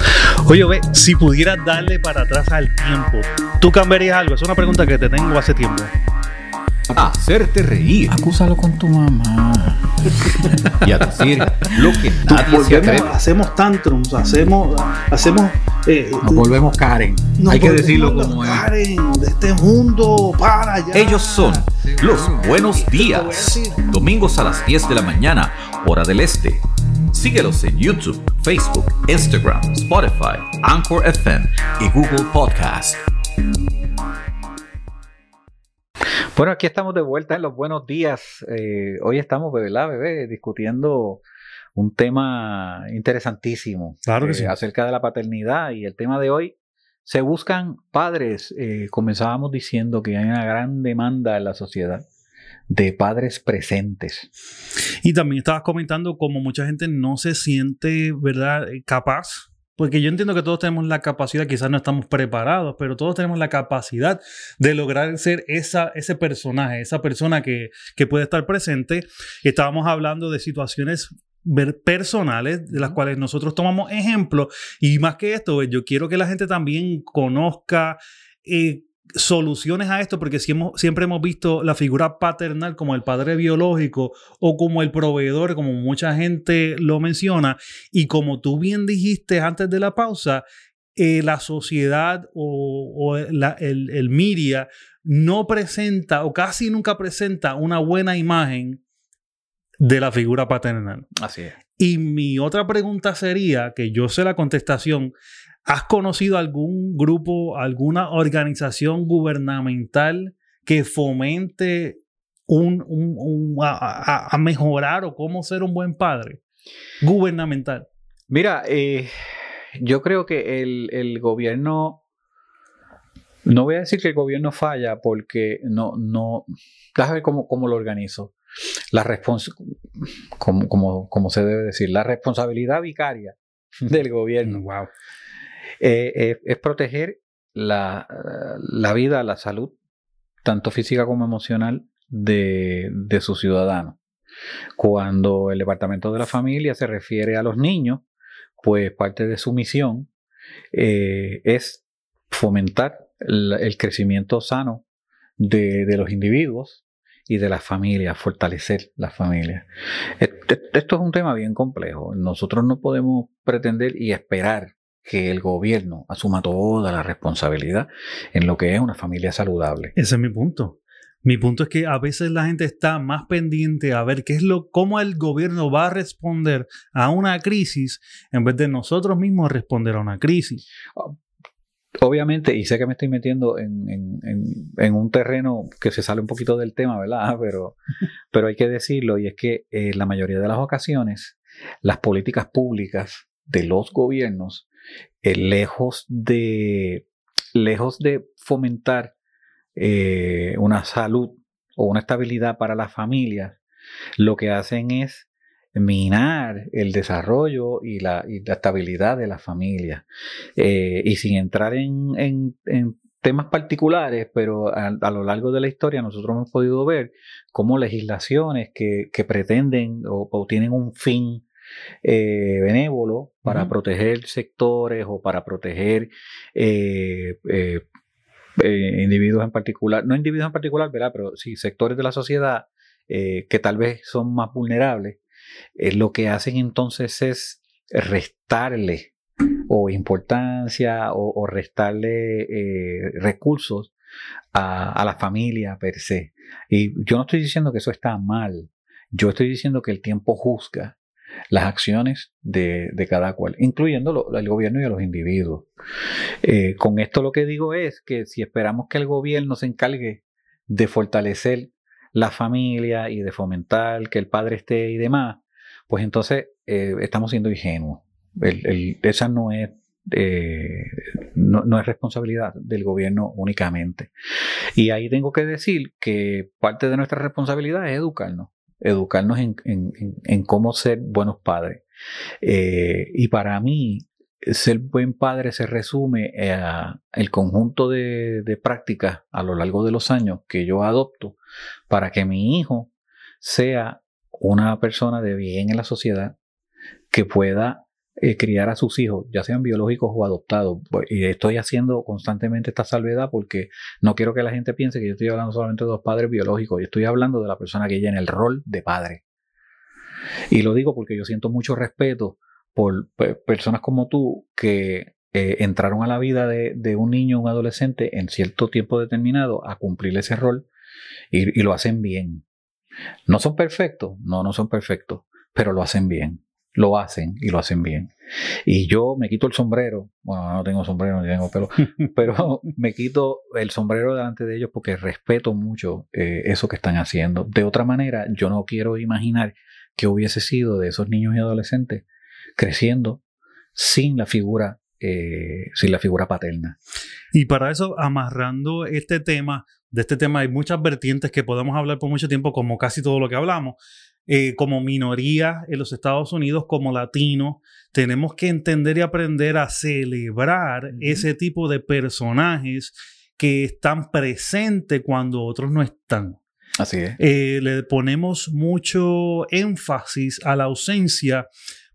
Oye, ve, si pudieras darle para atrás al tiempo, ¿tú cambiarías algo? Es una pregunta que te tengo hace tiempo. A hacerte reír. Acúsalo con tu mamá. (laughs) y a decir lo que nadie se atreve. Hacemos tantrums, hacemos, hacemos eh, nos volvemos Karen. Hay que decirlo como es. Karen de este mundo para allá. Ellos son los buenos días. Domingos a las 10 de la mañana, hora del este. Síguelos en YouTube, Facebook, Instagram, Spotify, Anchor FM y Google Podcast. Bueno, aquí estamos de vuelta en los buenos días. Eh, hoy estamos, ¿verdad, bebé? Discutiendo un tema interesantísimo claro que eh, acerca de la paternidad y el tema de hoy. Se buscan padres. Eh, comenzábamos diciendo que hay una gran demanda en la sociedad de padres presentes. Y también estabas comentando como mucha gente no se siente, ¿verdad?, capaz porque yo entiendo que todos tenemos la capacidad, quizás no estamos preparados, pero todos tenemos la capacidad de lograr ser esa, ese personaje, esa persona que, que puede estar presente. Estábamos hablando de situaciones personales de las cuales nosotros tomamos ejemplo y más que esto, yo quiero que la gente también conozca eh, soluciones a esto, porque siempre hemos visto la figura paternal como el padre biológico o como el proveedor, como mucha gente lo menciona, y como tú bien dijiste antes de la pausa, eh, la sociedad o, el, el media no presenta o casi nunca presenta una buena imagen de la figura paternal. Así es. Y mi otra pregunta sería, que yo sé la contestación, ¿Has conocido algún grupo, alguna organización gubernamental que fomente un, a, mejorar o cómo ser un buen padre gubernamental? Mira, eh, yo creo que el, gobierno, no voy a decir que el gobierno falla porque no, no, déjame ver cómo, cómo lo organizo. La como, como, como se debe decir, la responsabilidad vicaria del gobierno. Wow. Eh, eh, es proteger la, vida, la salud, tanto física como emocional, de, de sus ciudadanos. Cuando el Departamento de la Familia se refiere a los niños, pues parte de su misión eh, es fomentar el, crecimiento sano de, de, los individuos y de las familias, fortalecer las familias. Esto es un tema bien complejo. Nosotros no podemos pretender y esperar que el gobierno asuma toda la responsabilidad en lo que es una familia saludable. Ese es mi punto. Mi punto es que a veces la gente está más pendiente a ver qué es lo, cómo el gobierno va a responder a una crisis en vez de nosotros mismos responder a una crisis. Obviamente, y sé que me estoy metiendo en, un terreno que se sale un poquito del tema, ¿verdad? (laughs) Pero, pero hay que decirlo, y es que en eh, la mayoría de las ocasiones las políticas públicas de los gobiernos eh, lejos, de, lejos de fomentar eh, una salud o una estabilidad para las familias, lo que hacen es minar el desarrollo y la, estabilidad de las familias. Eh, y sin entrar en, temas particulares, pero a, lo largo de la historia nosotros hemos podido ver cómo legislaciones que, pretenden o, tienen un fin eh, benévolo para proteger sectores o para proteger eh, eh, individuos en particular, no individuos en particular, ¿verdad? Pero sí sectores de la sociedad que tal vez son más vulnerables, lo que hacen entonces es restarle o importancia o, restarle recursos a, a, la familia per se. Y yo no estoy diciendo que eso está mal, yo estoy diciendo que el tiempo juzga las acciones de, cada cual, incluyendo el gobierno y a los individuos. Eh, con esto lo que digo es que si esperamos que el gobierno se encargue de fortalecer la familia y de fomentar que el padre esté y demás, pues entonces eh, estamos siendo ingenuos. esa no es eh, no, no, es responsabilidad del gobierno únicamente. Y ahí tengo que decir que parte de nuestra responsabilidad es educarnos, educarnos en, en, cómo ser buenos padres. Eh, y para mí, ser buen padre se resume a el conjunto de, de prácticas a lo largo de los años que yo adopto para que mi hijo sea una persona de bien en la sociedad que pueda eh, criar a sus hijos, ya sean biológicos o adoptados. Y estoy haciendo constantemente esta salvedad porque no quiero que la gente piense que yo estoy hablando solamente de los padres biológicos, yo estoy hablando de la persona que en el rol de padre. Y lo digo porque yo siento mucho respeto por personas como tú que eh, entraron a la vida de, un niño un adolescente en cierto tiempo determinado a cumplir ese rol y lo hacen bien. No son perfectos, no, no son perfectos, pero lo hacen bien lo hacen y lo hacen bien. Y yo me quito el sombrero, bueno, no tengo sombrero ni tengo pelo, (laughs) pero me quito el sombrero delante de ellos porque respeto mucho eh, eso que están haciendo. De otra manera, yo no quiero imaginar que hubiese sido de esos niños y adolescentes creciendo sin la figura, eh, sin la figura paterna. Y para eso, amarrando este tema, de este tema hay muchas vertientes que podemos hablar por mucho tiempo, como casi todo lo que hablamos, eh, como minoría en los Estados Unidos, como latino, tenemos que entender y aprender a celebrar ese tipo de personajes que están presentes cuando otros no están. Así es. Eh, le ponemos mucho énfasis a la ausencia,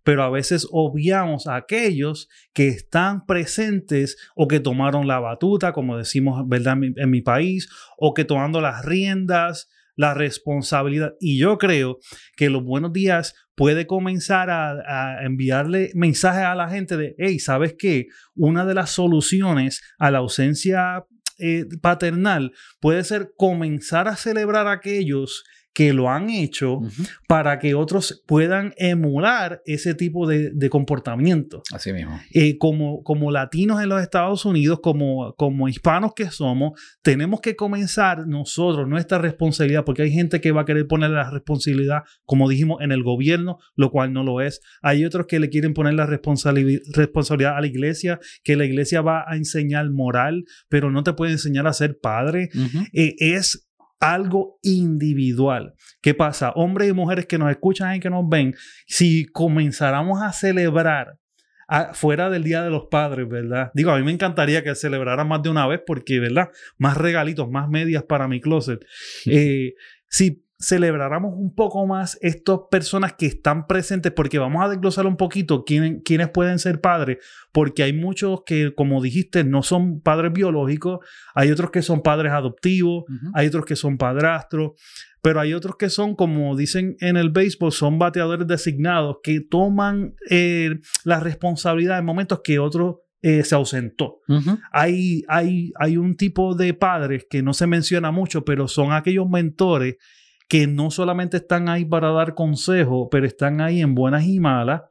pero a veces obviamos a aquellos que están presentes o que tomaron la batuta, como decimos ¿verdad? en mi país, o que tomando las riendas la responsabilidad. Y yo creo que los buenos días puede comenzar a, enviarle mensajes a la gente de, hey, ¿sabes qué? Una de las soluciones a la ausencia eh, paternal puede ser comenzar a celebrar a aquellos que lo han hecho para que otros puedan emular ese tipo de, comportamiento. Así mismo. Eh, como, como latinos en los Estados Unidos, como, como hispanos que somos, tenemos que comenzar nosotros nuestra responsabilidad, porque hay gente que va a querer poner la responsabilidad, como dijimos, en el gobierno, lo cual no lo es. Hay otros que le quieren poner la responsabilidad a la iglesia, que la iglesia va a enseñar moral, pero no te puede enseñar a ser padre. Eh, es algo individual. ¿Qué pasa? Hombres y mujeres que nos escuchan y que nos ven, si comenzáramos a celebrar fuera del Día de los Padres, ¿verdad? Digo, a mí me encantaría que celebrara más de una vez porque, ¿verdad? Más regalitos, más medias para mi closet. (laughs) Eh, si celebráramos un poco más estas personas que están presentes, porque vamos a desglosar un poquito quién, quiénes pueden ser padres, porque hay muchos que, como dijiste, no son padres biológicos, hay otros que son padres adoptivos, hay otros que son padrastros, pero hay otros que son, como dicen en el béisbol, son bateadores designados que toman eh, la responsabilidad en momentos que otros eh, se ausentó. hay, hay, hay un tipo de padres que no se menciona mucho, pero son aquellos mentores que no solamente están ahí para dar consejo, pero están ahí en buenas y malas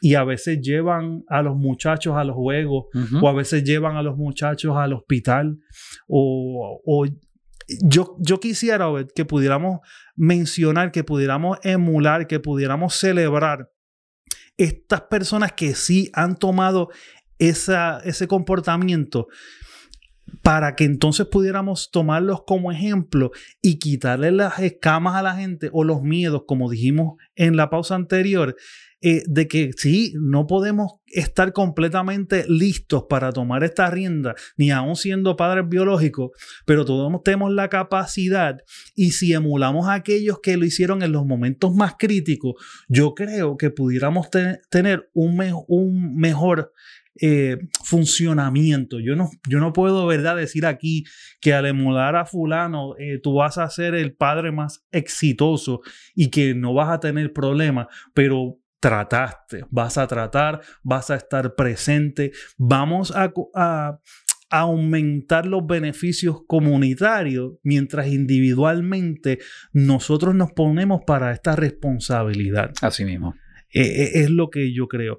y a veces llevan a los muchachos a los juegos o a veces llevan a los muchachos al hospital o, yo, yo quisiera que pudiéramos mencionar, que pudiéramos emular, que pudiéramos celebrar estas personas que sí han tomado esa, ese comportamiento para que entonces pudiéramos tomarlos como ejemplo y quitarle las escamas a la gente o los miedos, como dijimos en la pausa anterior, eh, de que sí, no podemos estar completamente listos para tomar esta rienda, ni aún siendo padres biológicos, pero todos tenemos la capacidad y si emulamos a aquellos que lo hicieron en los momentos más críticos, yo creo que pudiéramos tener un, un mejor eh, funcionamiento. Yo no, yo no puedo, ¿verdad?, decir aquí que al emular a fulano eh, tú vas a ser el padre más exitoso y que no vas a tener problemas, pero trataste, vas a tratar, vas a estar presente, vamos a, a aumentar los beneficios comunitarios mientras individualmente nosotros nos ponemos para esta responsabilidad. Así mismo. Eh, es lo que yo creo.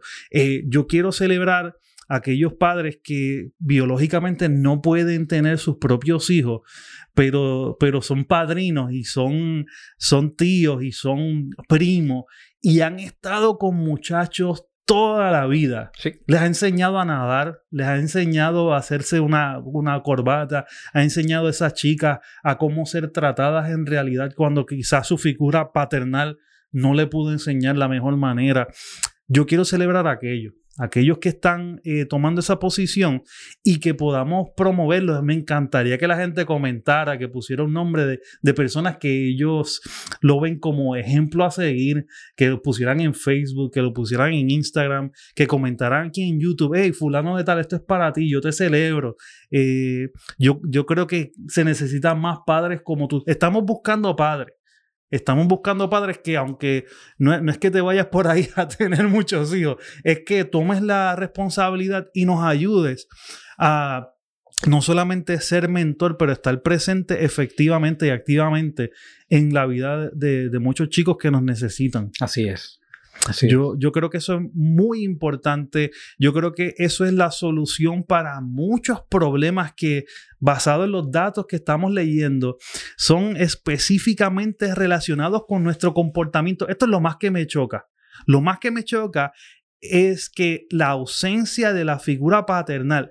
yo quiero celebrar aquellos padres que biológicamente no pueden tener sus propios hijos, pero, pero son padrinos y son, son tíos y son primos y han estado con muchachos toda la vida. Sí. Les ha enseñado a nadar, les ha enseñado a hacerse una, una corbata, ha enseñado a esas chicas a cómo ser tratadas en realidad cuando quizás su figura paternal no le pudo enseñar la mejor manera. Yo quiero celebrar aquello aquellos que están eh, tomando esa posición y que podamos promoverlos. Me encantaría que la gente comentara, que pusiera un nombre de, de, personas que ellos lo ven como ejemplo a seguir, que lo pusieran en Facebook, que lo pusieran en Instagram, que comentaran aquí en YouTube, hey, fulano de tal, esto es para ti, yo te celebro. Eh, yo, yo creo que se necesitan más padres como tú. Estamos buscando padres. Estamos buscando padres que, aunque no, es que te vayas por ahí (laughs) a tener muchos hijos, es que tomes la responsabilidad y nos ayudes a no solamente ser mentor, pero estar presente efectivamente y activamente en la vida de, de muchos chicos que nos necesitan. Así es yo, yo creo que eso es muy importante. Yo creo que eso es la solución para muchos problemas que, basado en los datos que estamos leyendo, son específicamente relacionados con nuestro comportamiento. Esto es lo más que me choca. Lo más que me choca es que la ausencia de la figura paternal,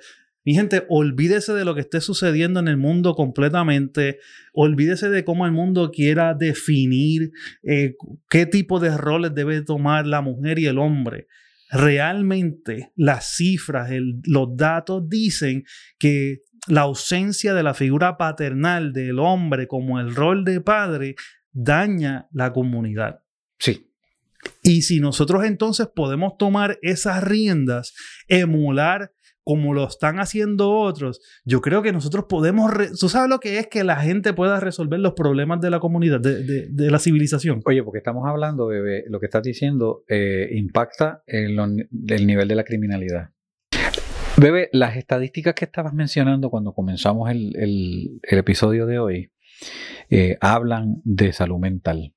mi gente, olvídese de lo que esté sucediendo en el mundo completamente. Olvídese de cómo el mundo quiera definir eh, qué tipo de roles debe tomar la mujer y el hombre. Realmente las cifras, los datos dicen que la ausencia de la figura paternal del hombre como el rol de padre daña la comunidad. Sí. Y si nosotros entonces podemos tomar esas riendas, emular como lo están haciendo otros, yo creo que nosotros podemos, tú sabes lo que es que la gente pueda resolver los problemas de la comunidad, de, la civilización. Oye, porque estamos hablando, bebé, lo que estás diciendo eh, impacta el, el nivel de la criminalidad. Bebé, las estadísticas que estabas mencionando cuando comenzamos el, el, episodio de hoy eh, hablan de salud mental.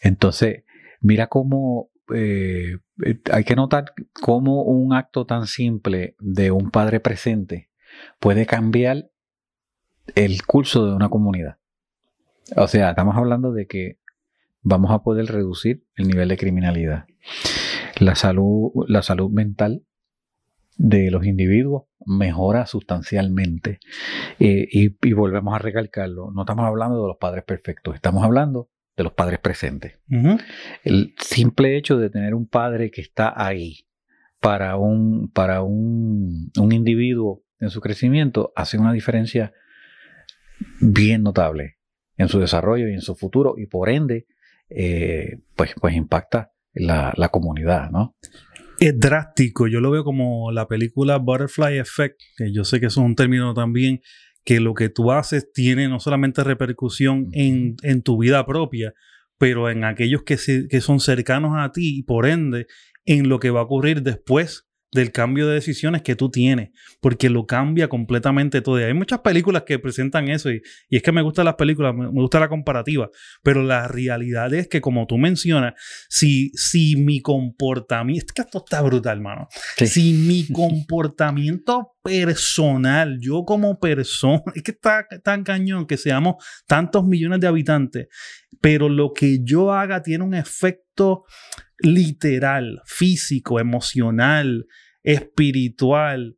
Entonces, mira cómo eh, eh, hay que notar cómo un acto tan simple de un padre presente puede cambiar el curso de una comunidad. O sea, estamos hablando de que vamos a poder reducir el nivel de criminalidad. La salud, la salud mental de los individuos mejora sustancialmente. Eh, y, y, volvemos a recalcarlo, no estamos hablando de los padres perfectos, estamos hablando de los padres presentes. El simple hecho de tener un padre que está ahí para un, para un, un individuo en su crecimiento hace una diferencia bien notable en su desarrollo y en su futuro y por ende eh, pues, pues impacta la, la comunidad, ¿no? Es drástico, yo lo veo como la película Butterfly Effect, que yo sé que es un término también que lo que tú haces tiene no solamente repercusión en, en tu vida propia, pero en aquellos que, que son cercanos a ti y por ende en lo que va a ocurrir después del cambio de decisiones que tú tienes, porque lo cambia completamente todo. Y hay muchas películas que presentan eso y, y es que me gustan las películas, me, gusta la comparativa, pero la realidad es que como tú mencionas, si, si mi comportamiento, es que esto está brutal, hermano, si mi (laughs) comportamiento personal, yo como persona, (laughs) es que está tan cañón que seamos tantos millones de habitantes, pero lo que yo haga tiene un efecto literal, físico, emocional, espiritual.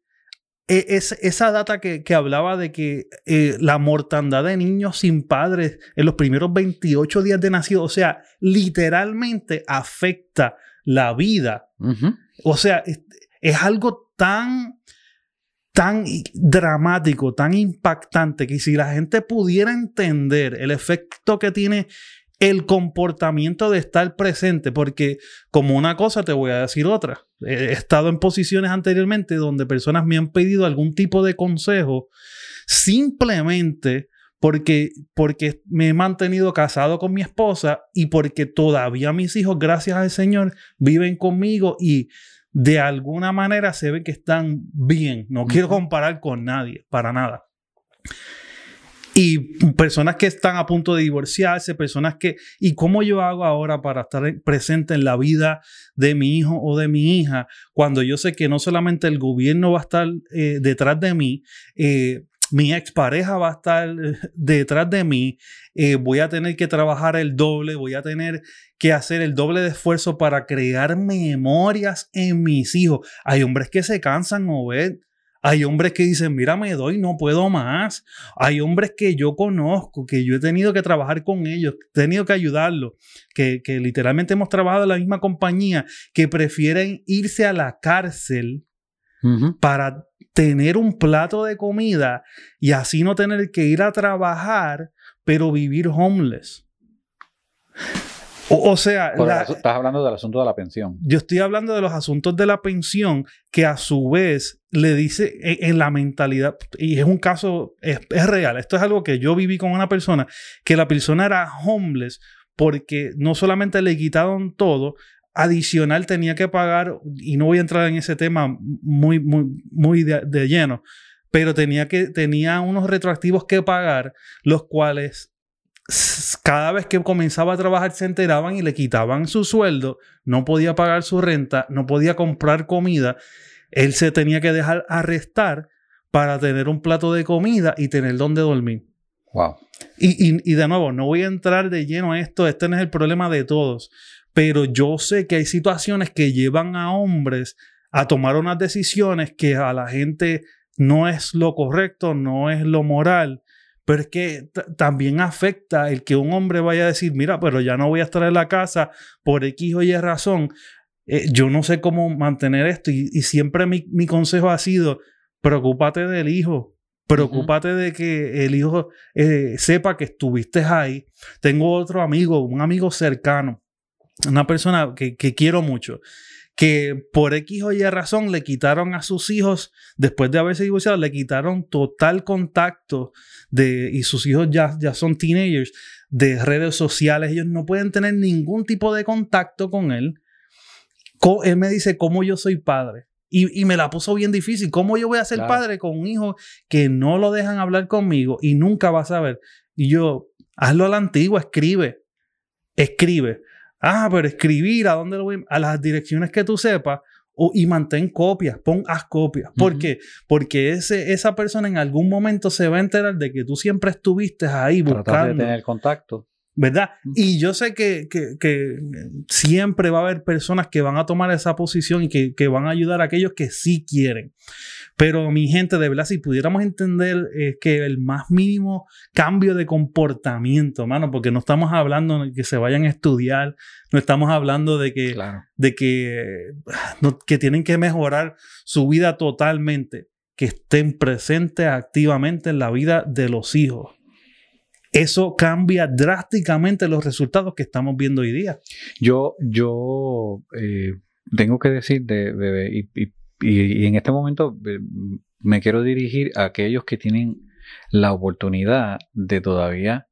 E, es, esa data que, hablaba de que eh, la mortandad de niños sin padres en los primeros 28 días de nacido, o sea, literalmente afecta la vida. O sea, es, es, algo tan, tan dramático, tan impactante, que si la gente pudiera entender el efecto que tiene el comportamiento de estar presente, porque como una cosa te voy a decir otra. He estado en posiciones anteriormente donde personas me han pedido algún tipo de consejo simplemente porque, porque me he mantenido casado con mi esposa y porque todavía mis hijos, gracias al Señor, viven conmigo y de alguna manera se ve que están bien. No quiero comparar con nadie, para nada. Y personas que están a punto de divorciarse, personas que, ¿y cómo yo hago ahora para estar presente en la vida de mi hijo o de mi hija cuando yo sé que no solamente el gobierno va a estar eh, detrás de mí, eh, mi expareja va a estar eh, detrás de mí, eh, voy a tener que trabajar el doble, voy a tener que hacer el doble de esfuerzo para crear memorias en mis hijos. Hay hombres que se cansan, o ven. Hay hombres que dicen, mira, me doy, no puedo más. Hay hombres que yo conozco, que yo he tenido que trabajar con ellos, he tenido que ayudarlos, que, que literalmente hemos trabajado en la misma compañía, que prefieren irse a la cárcel para tener un plato de comida y así no tener que ir a trabajar, pero vivir homeless. O, sea, estás hablando del asunto de la pensión. Yo estoy hablando de los asuntos de la pensión que a su vez le dice en, la mentalidad, y es un caso, es, es, real, esto es algo que yo viví con una persona, que la persona era homeless porque no solamente le quitaron todo, adicional tenía que pagar, y no voy a entrar en ese tema muy, muy, muy de, lleno, pero tenía, que, tenía unos retroactivos que pagar, los cuales cada vez que comenzaba a trabajar se enteraban y le quitaban su sueldo, no podía pagar su renta, no podía comprar comida, él se tenía que dejar arrestar para tener un plato de comida y tener donde dormir. Wow. Y, y, y, de nuevo, no voy a entrar de lleno a esto, este no es el problema de todos, pero yo sé que hay situaciones que llevan a hombres a tomar unas decisiones que a la gente no es lo correcto, no es lo moral, pero es que también afecta el que un hombre vaya a decir, mira, pero ya no voy a estar en la casa por X o Y razón, eh, yo no sé cómo mantener esto y, siempre mi, consejo ha sido, preocúpate del hijo, preocúpate de que el hijo eh, sepa que estuviste ahí. Tengo otro amigo, un amigo cercano, una persona que, quiero mucho, que por X o Y razón le quitaron a sus hijos, después de haberse divorciado, le quitaron total contacto de, y sus hijos ya, ya son teenagers, de redes sociales, ellos no pueden tener ningún tipo de contacto con él. Él me dice, ¿cómo yo soy padre? Y, y, me la puso bien difícil. ¿Cómo yo voy a ser padre con un hijo que no lo dejan hablar conmigo y nunca va a saber? Y yo, hazlo a la antigua, escribe, escribe. Ah, pero escribir, ¿a dónde lo voy? A las direcciones que tú sepas o, y mantén copias, pon haz copias. ¿Por qué? Porque ese, esa persona en algún momento se va a enterar de que tú siempre estuviste ahí buscando. de tener contacto. ¿Verdad? Y yo sé que, que, que, siempre va a haber personas que van a tomar esa posición y que, que, van a ayudar a aquellos que sí quieren. Pero mi gente, de verdad, si pudiéramos entender eh, que el más mínimo cambio de comportamiento, mano, porque no estamos hablando de que se vayan a estudiar, no estamos hablando de que, de que, que tienen que mejorar su vida totalmente, que estén presentes activamente en la vida de los hijos eso cambia drásticamente los resultados que estamos viendo hoy día. Yo, yo eh, tengo que decir, de, y, en este momento eh, me quiero dirigir a aquellos que tienen la oportunidad de todavía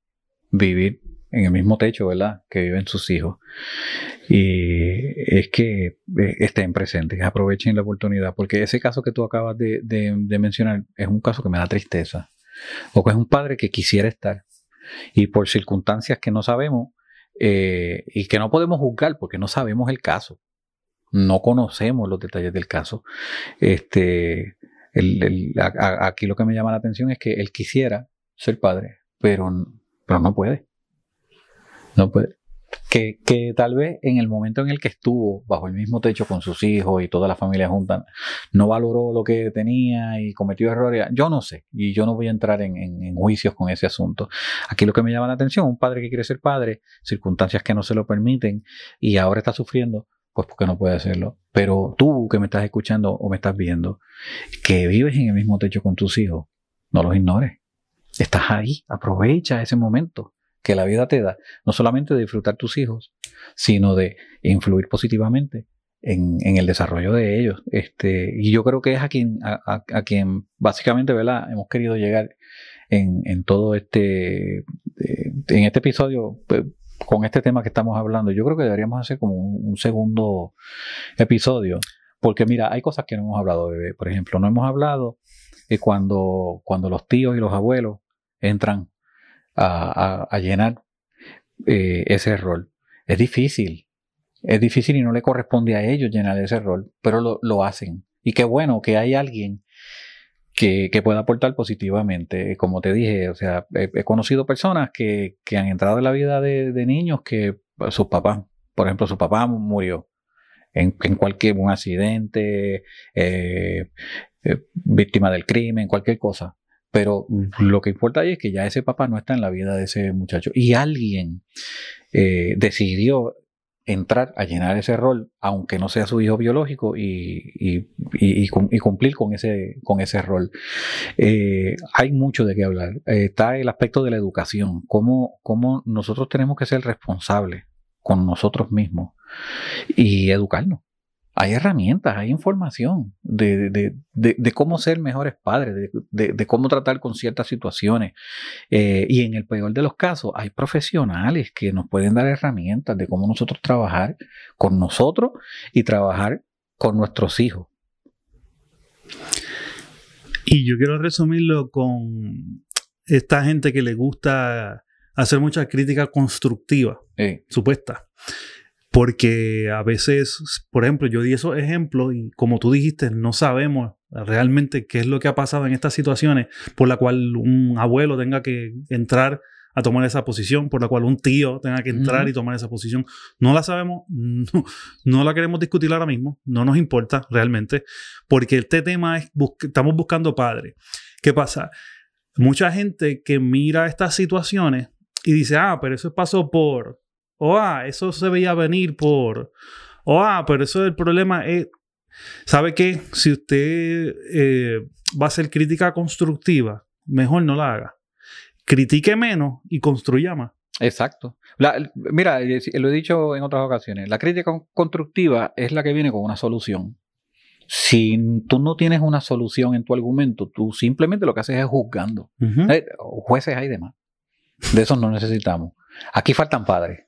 vivir en el mismo techo, ¿verdad? Que viven sus hijos. Y es que eh, estén presentes, aprovechen la oportunidad, porque ese caso que tú acabas de, mencionar es un caso que me da tristeza. O que es un padre que quisiera estar, y por circunstancias que no sabemos eh, y que no podemos juzgar porque no sabemos el caso, no conocemos los detalles del caso. Este, aquí lo que me llama la atención es que él quisiera ser padre, pero, pero no puede. No puede que, tal vez en el momento en el que estuvo bajo el mismo techo con sus hijos y toda la familia junta, no valoró lo que tenía y cometió errores. Yo no sé, y yo no voy a entrar en, en, juicios con ese asunto. Aquí lo que me llama la atención, un padre que quiere ser padre, circunstancias que no se lo permiten y ahora está sufriendo, pues porque no puede hacerlo. Pero tú que me estás escuchando o me estás viendo, que vives en el mismo techo con tus hijos, no los ignores. Estás ahí, aprovecha ese momento que la vida te da, no solamente de disfrutar tus hijos, sino de influir positivamente en, el desarrollo de ellos. Este, y yo creo que es a quien, a, quien básicamente ¿verdad? hemos querido llegar en, todo este, eh, en este episodio, pues, con este tema que estamos hablando. Yo creo que deberíamos hacer como un, segundo episodio, porque mira, hay cosas que no hemos hablado, bebé. Por ejemplo, no hemos hablado de cuando, cuando los tíos y los abuelos entran a, llenar eh, ese rol. Es difícil, es difícil y no le corresponde a ellos llenar ese rol, pero lo, hacen. Y qué bueno que hay alguien que, que pueda aportar positivamente. Como te dije, o sea, he, conocido personas que, que, han entrado en la vida de, de niños que sus papás, por ejemplo, su papá murió en, en cualquier un accidente, eh, eh, víctima del crimen, cualquier cosa. Pero lo que importa ahí es que ya ese papá no está en la vida de ese muchacho. Y alguien eh, decidió entrar a llenar ese rol, aunque no sea su hijo biológico, y, y, y, y cumplir con ese, con ese rol. Eh, hay mucho de qué hablar. Eh, está el aspecto de la educación, cómo, cómo nosotros tenemos que ser responsables con nosotros mismos y educarnos. Hay herramientas, hay información de, de, de, de cómo ser mejores padres, de, cómo tratar con ciertas situaciones. Eh, y en el peor de los casos, hay profesionales que nos pueden dar herramientas de cómo nosotros trabajar con nosotros y trabajar con nuestros hijos. Y yo quiero resumirlo con esta gente que le gusta hacer mucha crítica constructiva, Sí. supuesta. Porque a veces, por ejemplo, yo di esos ejemplos y como tú dijiste, no sabemos realmente qué es lo que ha pasado en estas situaciones por la cual un abuelo tenga que entrar a tomar esa posición, por la cual un tío tenga que entrar y tomar esa posición. No la sabemos, (laughs) no, no la queremos discutir ahora mismo, no nos importa realmente, porque este tema es, bus- estamos buscando padres. ¿Qué pasa? Mucha gente que mira estas situaciones y dice, ah, pero eso pasó por, o ah, eso se veía venir por, o ah, pero eso el problema es, ¿sabe qué? Si usted eh, va a hacer crítica constructiva, mejor no la haga. Critique menos y construya más. Exacto. La- mira, eh, lo he dicho en otras ocasiones, la crítica con- constructiva es la que viene con una solución. Si tú no tienes una solución en tu argumento, tú simplemente lo que haces es juzgando. Ujú. Eh, jueces hay demás. De esos no necesitamos. Aquí faltan padres.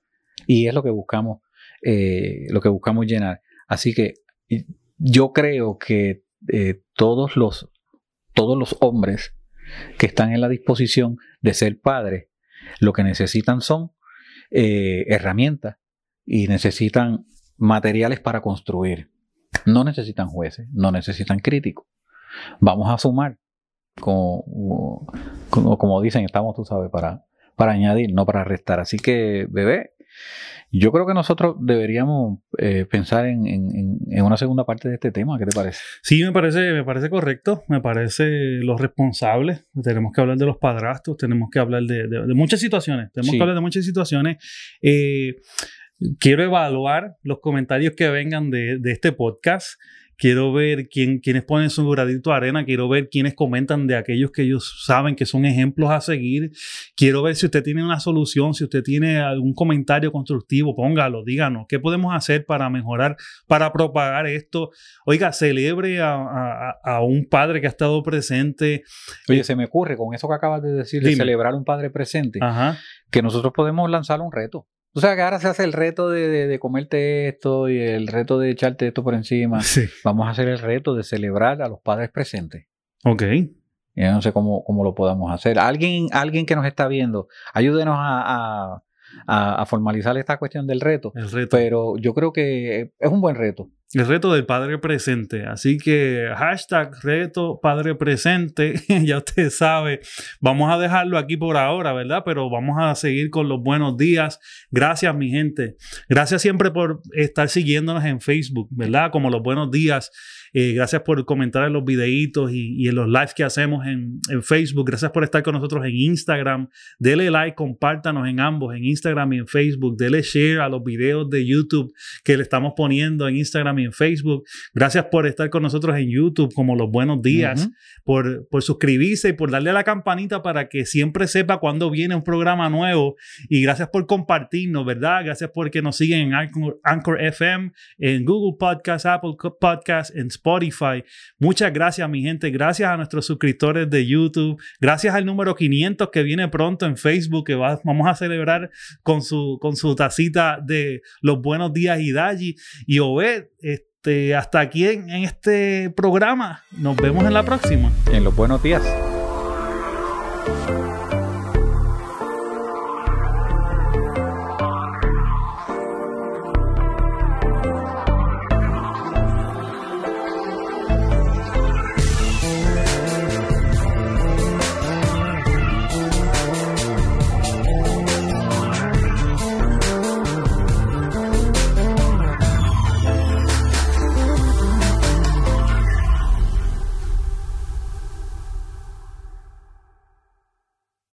Y es lo que buscamos, eh, lo que buscamos llenar. Así que yo creo que eh, todos los, todos los hombres que están en la disposición de ser padres, lo que necesitan son eh, herramientas y necesitan materiales para construir. No necesitan jueces, no necesitan críticos. Vamos a sumar, como, como, como dicen, estamos, tú sabes, para, para añadir, no para restar. Así que, bebé, yo creo que nosotros deberíamos eh, pensar en, en- en una segunda parte de este tema. ¿Qué te parece? Sí, me parece, me parece correcto, me parece los responsables. Tenemos que hablar de los padrastros, tenemos que hablar de, de- de muchas situaciones, tenemos Sí. que hablar de muchas situaciones. Eh, quiero evaluar los comentarios que vengan de, de este podcast. Quiero ver quién, quiénes ponen su gradito de arena. Quiero ver quiénes comentan de aquellos que ellos saben que son ejemplos a seguir. Quiero ver si usted tiene una solución, si usted tiene algún comentario constructivo, póngalo, díganos. ¿Qué podemos hacer para mejorar, para propagar esto? Oiga, celebre a, a- a un padre que ha estado presente. Oye, se me ocurre con eso que acabas de decir, de celebrar un padre presente, Ajá. que nosotros podemos lanzar un reto. O sea, que ahora se hace el reto de, de- de comerte esto y el reto de echarte esto por encima. Sí. Vamos a hacer el reto de celebrar a los padres presentes. Ok. Yo no sé cómo, cómo lo podamos hacer. Alguien, alguien que nos está viendo, ayúdenos a, a- a- a formalizar esta cuestión del reto. El reto. Pero yo creo que es un buen reto. El reto del padre presente. Así que hashtag reto padre presente. (laughs) ya usted sabe. Vamos a dejarlo aquí por ahora, ¿verdad? Pero vamos a seguir con los buenos días. Gracias, mi gente. Gracias siempre por estar siguiéndonos en Facebook, ¿verdad? Como los buenos días. Eh, gracias por comentar en los videitos y, en los lives que hacemos en, en Facebook. Gracias por estar con nosotros en Instagram. Dele like, compártanos en ambos, en Instagram y en Facebook. Dele share a los videos de YouTube que le estamos poniendo en Instagram y en Facebook. Gracias por estar con nosotros en YouTube, como los buenos días, por, por suscribirse y por darle a la campanita para que siempre sepa cuando viene un programa nuevo. Y gracias por compartirnos, ¿verdad? Gracias por que nos siguen en Anchor, Anchor FM, en Google Podcast, Apple Podcast, en Spotify. Muchas gracias, mi gente. Gracias a nuestros suscriptores de YouTube. Gracias al número 500 que viene pronto en Facebook, que va- vamos a celebrar con su, con su tacita de los buenos días Hidaji. Y Obed, este, hasta aquí en, en este programa. Nos vemos en la próxima. En los buenos días.